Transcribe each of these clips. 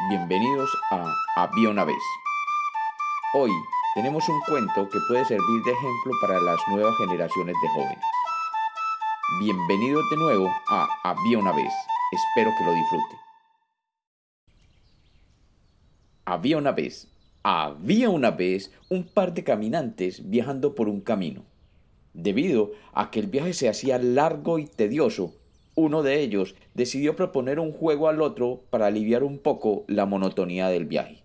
Bienvenidos a Había una vez. Hoy tenemos un cuento que puede servir de ejemplo para las nuevas generaciones de jóvenes. Bienvenidos de nuevo a Había una vez. Espero que lo disfruten. Había una vez, había una vez un par de caminantes viajando por un camino. Debido a que el viaje se hacía largo y tedioso, uno de ellos decidió proponer un juego al otro para aliviar un poco la monotonía del viaje,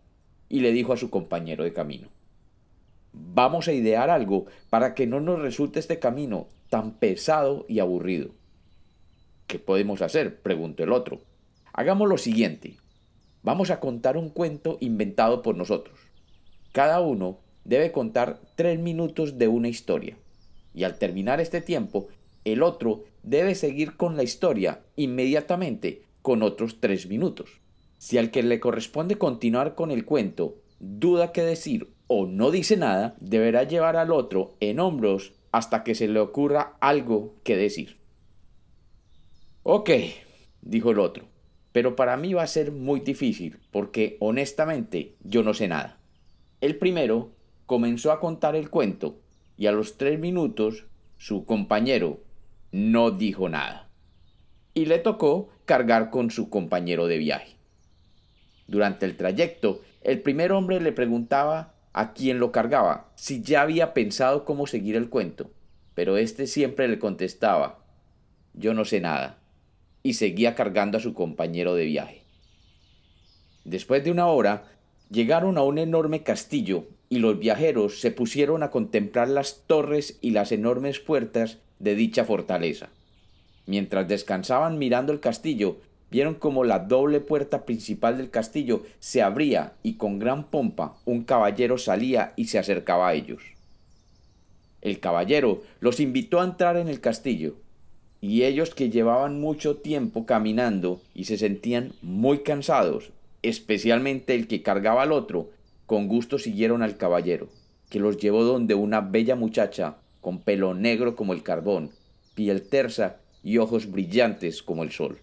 y le dijo a su compañero de camino Vamos a idear algo para que no nos resulte este camino tan pesado y aburrido. ¿Qué podemos hacer? preguntó el otro. Hagamos lo siguiente. Vamos a contar un cuento inventado por nosotros. Cada uno debe contar tres minutos de una historia. Y al terminar este tiempo, el otro debe seguir con la historia inmediatamente con otros tres minutos. Si al que le corresponde continuar con el cuento duda qué decir o no dice nada, deberá llevar al otro en hombros hasta que se le ocurra algo que decir. Ok, dijo el otro, pero para mí va a ser muy difícil porque honestamente yo no sé nada. El primero comenzó a contar el cuento y a los tres minutos su compañero no dijo nada. Y le tocó cargar con su compañero de viaje. Durante el trayecto, el primer hombre le preguntaba a quien lo cargaba si ya había pensado cómo seguir el cuento, pero éste siempre le contestaba yo no sé nada, y seguía cargando a su compañero de viaje. Después de una hora, llegaron a un enorme castillo y los viajeros se pusieron a contemplar las torres y las enormes puertas de dicha fortaleza. Mientras descansaban mirando el castillo, vieron como la doble puerta principal del castillo se abría y con gran pompa un caballero salía y se acercaba a ellos. El caballero los invitó a entrar en el castillo, y ellos que llevaban mucho tiempo caminando y se sentían muy cansados, especialmente el que cargaba al otro, con gusto siguieron al caballero, que los llevó donde una bella muchacha con pelo negro como el carbón, piel tersa y ojos brillantes como el sol.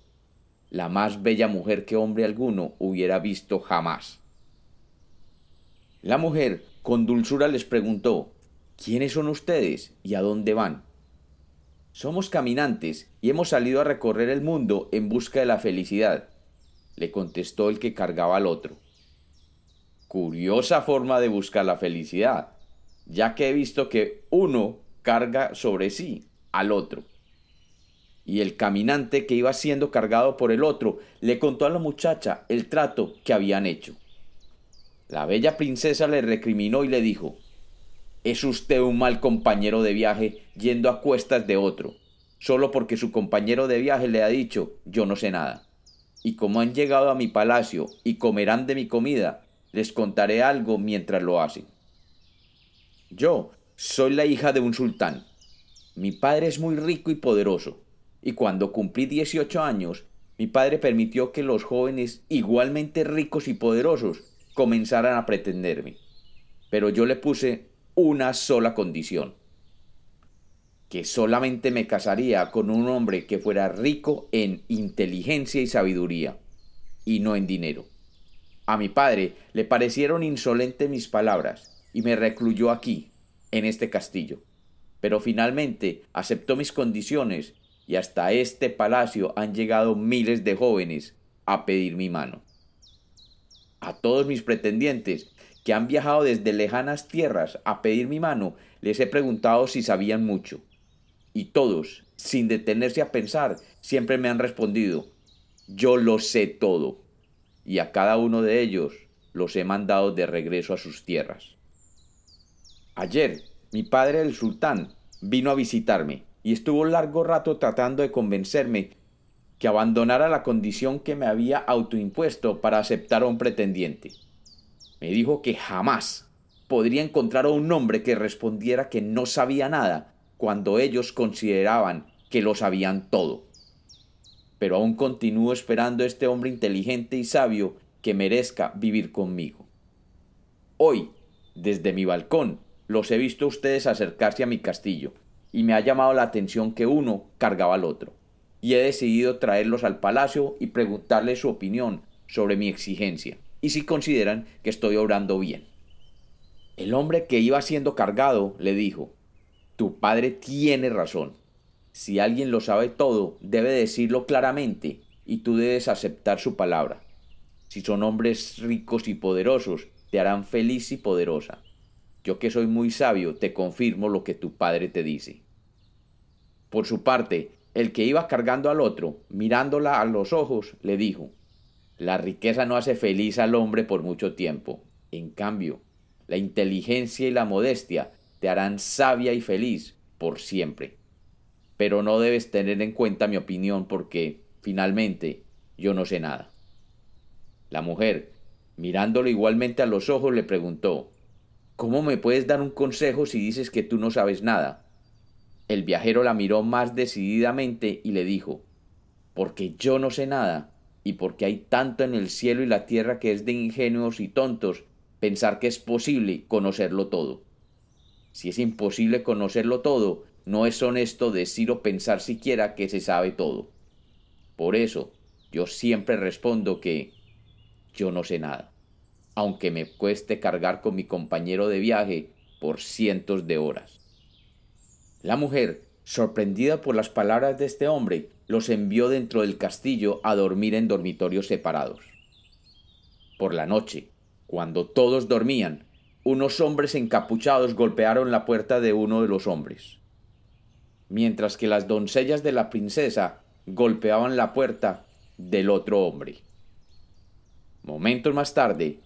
La más bella mujer que hombre alguno hubiera visto jamás. La mujer con dulzura les preguntó ¿Quiénes son ustedes y a dónde van? Somos caminantes y hemos salido a recorrer el mundo en busca de la felicidad, le contestó el que cargaba al otro. Curiosa forma de buscar la felicidad, ya que he visto que uno carga sobre sí al otro. Y el caminante que iba siendo cargado por el otro le contó a la muchacha el trato que habían hecho. La bella princesa le recriminó y le dijo Es usted un mal compañero de viaje yendo a cuestas de otro, solo porque su compañero de viaje le ha dicho yo no sé nada. Y como han llegado a mi palacio y comerán de mi comida, les contaré algo mientras lo hacen. Yo soy la hija de un sultán. Mi padre es muy rico y poderoso, y cuando cumplí 18 años, mi padre permitió que los jóvenes igualmente ricos y poderosos comenzaran a pretenderme. Pero yo le puse una sola condición, que solamente me casaría con un hombre que fuera rico en inteligencia y sabiduría, y no en dinero. A mi padre le parecieron insolentes mis palabras, y me recluyó aquí, en este castillo. Pero finalmente aceptó mis condiciones y hasta este palacio han llegado miles de jóvenes a pedir mi mano. A todos mis pretendientes que han viajado desde lejanas tierras a pedir mi mano, les he preguntado si sabían mucho. Y todos, sin detenerse a pensar, siempre me han respondido, yo lo sé todo. Y a cada uno de ellos los he mandado de regreso a sus tierras. Ayer, mi padre el sultán vino a visitarme y estuvo largo rato tratando de convencerme que abandonara la condición que me había autoimpuesto para aceptar a un pretendiente. Me dijo que jamás podría encontrar a un hombre que respondiera que no sabía nada cuando ellos consideraban que lo sabían todo. Pero aún continúo esperando a este hombre inteligente y sabio que merezca vivir conmigo. Hoy, desde mi balcón, los he visto ustedes acercarse a mi castillo y me ha llamado la atención que uno cargaba al otro. Y he decidido traerlos al palacio y preguntarles su opinión sobre mi exigencia y si consideran que estoy obrando bien. El hombre que iba siendo cargado le dijo, Tu padre tiene razón. Si alguien lo sabe todo, debe decirlo claramente y tú debes aceptar su palabra. Si son hombres ricos y poderosos, te harán feliz y poderosa. Yo que soy muy sabio, te confirmo lo que tu padre te dice. Por su parte, el que iba cargando al otro, mirándola a los ojos, le dijo, La riqueza no hace feliz al hombre por mucho tiempo. En cambio, la inteligencia y la modestia te harán sabia y feliz por siempre. Pero no debes tener en cuenta mi opinión porque, finalmente, yo no sé nada. La mujer, mirándolo igualmente a los ojos, le preguntó, ¿Cómo me puedes dar un consejo si dices que tú no sabes nada? El viajero la miró más decididamente y le dijo, Porque yo no sé nada, y porque hay tanto en el cielo y la tierra que es de ingenuos y tontos pensar que es posible conocerlo todo. Si es imposible conocerlo todo, no es honesto decir o pensar siquiera que se sabe todo. Por eso, yo siempre respondo que yo no sé nada, aunque me cueste cargar con mi compañero de viaje por cientos de horas. La mujer, sorprendida por las palabras de este hombre, los envió dentro del castillo a dormir en dormitorios separados. Por la noche, cuando todos dormían, unos hombres encapuchados golpearon la puerta de uno de los hombres, mientras que las doncellas de la princesa golpeaban la puerta del otro hombre. Momentos más tarde,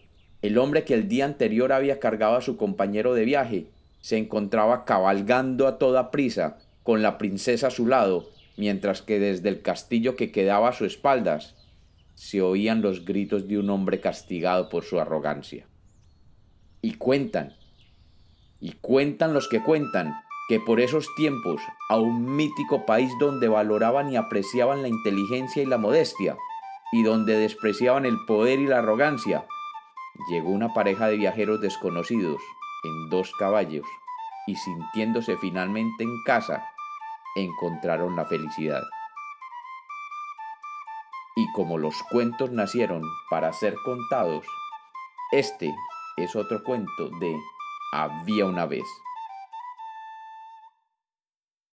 el hombre que el día anterior había cargado a su compañero de viaje se encontraba cabalgando a toda prisa con la princesa a su lado, mientras que desde el castillo que quedaba a su espaldas se oían los gritos de un hombre castigado por su arrogancia. Y cuentan, y cuentan los que cuentan, que por esos tiempos, a un mítico país donde valoraban y apreciaban la inteligencia y la modestia, y donde despreciaban el poder y la arrogancia, llegó una pareja de viajeros desconocidos en dos caballos, y sintiéndose finalmente en casa, encontraron la felicidad. Y como los cuentos nacieron para ser contados, este es otro cuento de Había una vez.